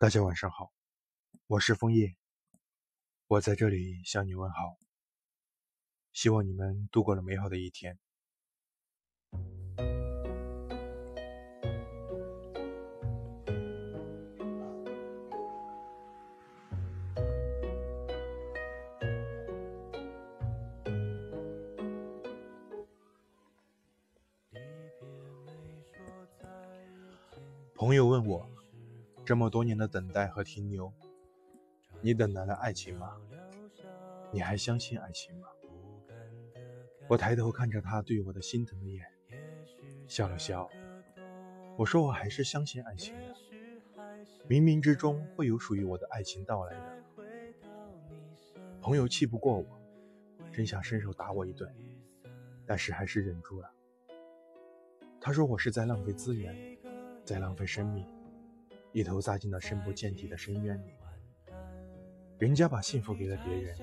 大家晚上好，我是枫叶，我在这里向你问好，希望你们度过了美好的一天。朋友问我，这么多年的等待和停留，你等来了爱情吗？你还相信爱情吗？我抬头看着他对我的心疼的眼，笑了笑。我说我还是相信爱情的，冥冥之中会有属于我的爱情到来的。朋友气不过我，真想伸手打我一顿，但是还是忍住了。他说我是在浪费资源。在浪费生命，一头扎进了深不见底的深渊里。人家把幸福给了别人，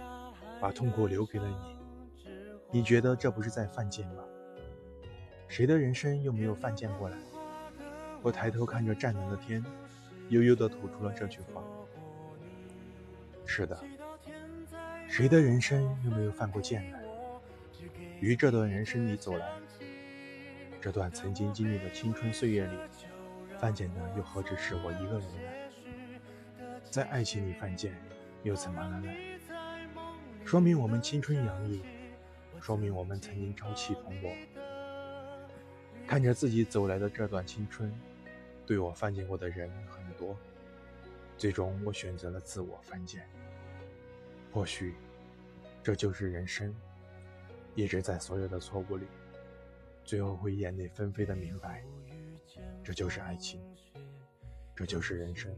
把痛苦留给了你，你觉得这不是在犯贱吗？谁的人生又没有犯贱过来？我抬头看着湛蓝的天，悠悠地吐出了这句话。是的，谁的人生又没有犯过贱来？于这段人生里走来，这段曾经经历的青春岁月里。犯贱的又何止是我一个人呢？在爱情里犯贱，又怎么了呢？说明我们青春洋溢，说明我们曾经朝气蓬勃。看着自己走来的这段青春，对我犯贱过的人很多，最终我选择了自我犯贱。或许，这就是人生，一直在所有的错误里，最后会眼泪纷飞的明白。这就是爱情，这就是人生。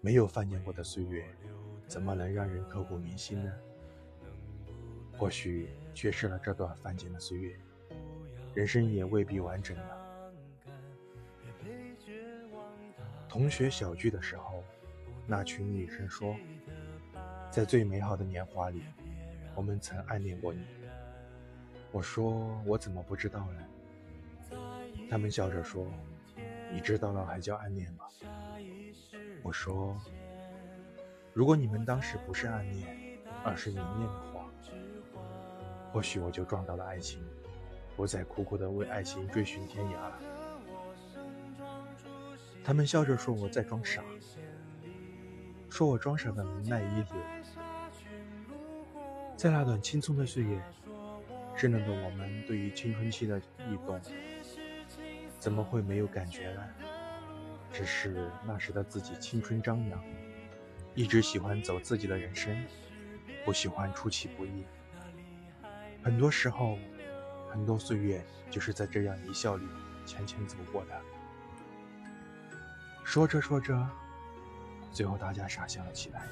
没有犯贱过的岁月，怎么能让人刻骨铭心呢？或许缺失了这段犯贱的岁月，人生也未必完整了。同学小聚的时候，那群女生说，在最美好的年华里，我们曾暗恋过你。我说，我怎么不知道呢？他们笑着说：“你知道了还叫暗恋吗？”我说：“如果你们当时不是暗恋，而是明恋的话，或许我就撞到了爱情，不再苦苦的为爱情追寻天涯了。”他们笑着说我在装傻，说我装傻的能耐一流。在那段青葱的岁月，稚嫩的我们对于青春期的异动。怎么会没有感觉呢？只是那时的自己青春张扬，一直喜欢走自己的人生，不喜欢出其不意。很多时候，很多岁月就是在这样一笑里浅浅走过的。说着说着，最后大家傻笑了起来。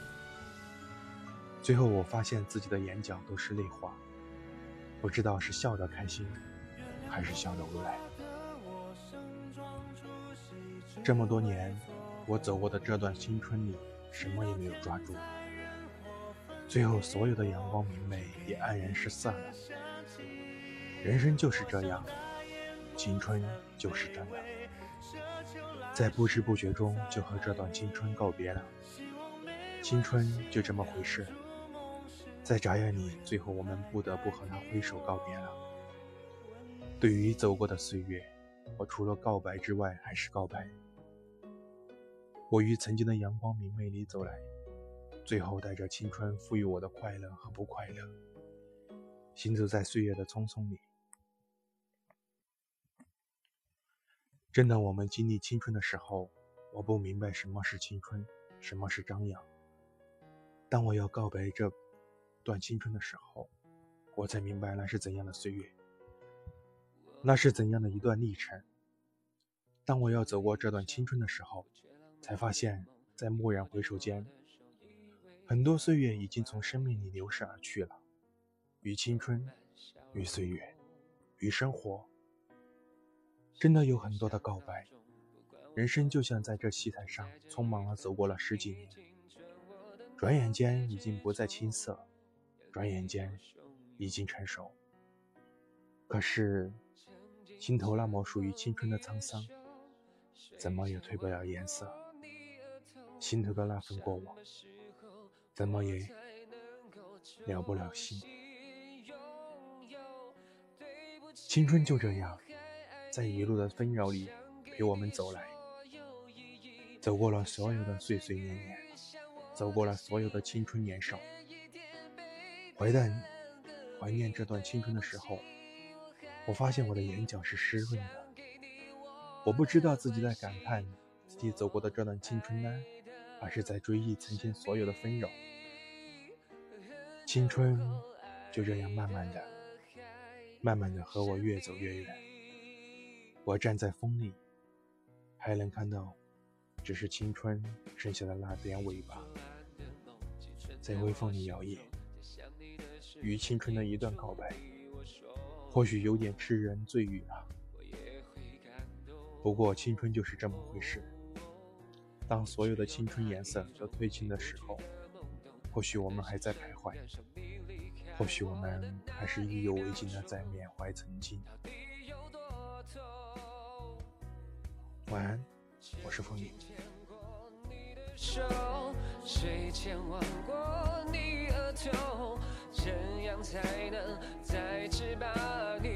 最后我发现自己的眼角都是泪花，不知道是笑得开心，还是笑得无奈。这么多年，我走过的这段青春里，什么也没有抓住。最后，所有的阳光明媚也黯然失色了。人生就是这样，青春就是这样，在不知不觉中就和这段青春告别了。青春就这么回事，在眨眼里，最后我们不得不和他挥手告别了。对于走过的岁月，我除了告白之外，还是告白。我于曾经的阳光明媚里走来，最后带着青春赋予我的快乐和不快乐，行走在岁月的匆匆里。正当我们经历青春的时候，我不明白什么是青春，什么是张扬。当我要告白这段青春的时候，我才明白那是怎样的岁月，那是怎样的一段历程。当我要走过这段青春的时候，才发现，在蓦然回首间，很多岁月已经从生命里流逝而去了。与青春，与岁月，与生活，真的有很多的告白。人生就像在这戏台上，匆忙地走过了十几年，转眼间已经不再青涩，转眼间已经成熟。可是，心头那抹属于青春的沧桑。怎么也褪不了颜色。心头的那份过往，怎么也了不了心。青春就这样，在一路的纷扰里陪我们走来，走过了所有的岁岁年年，走过了所有的青春年少。回念怀念这段青春的时候，我发现我的眼角是湿润的。我不知道自己在感叹自己走过的这段青春呢，而是在追忆曾经所有的纷扰。青春就这样慢慢的。慢慢的和我越走越远，我站在风里，还能看到，只是青春剩下的那点尾巴，在微风里摇曳。与青春的一段告白，或许有点痴人醉语了。不过青春就是这么回事，当所有的青春颜色都褪尽的时候，或许我们还在徘徊。或许我们还是意犹未尽的在缅怀曾经。晚安，我是风雨。谁牵挽过你额头？怎样才能再次把你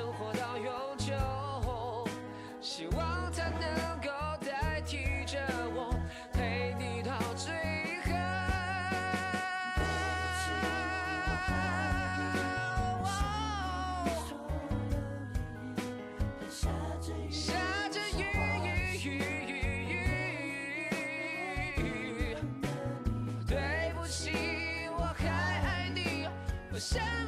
生活到永久希望他能够代替着我陪你到最后下着雨对不起我还爱你我想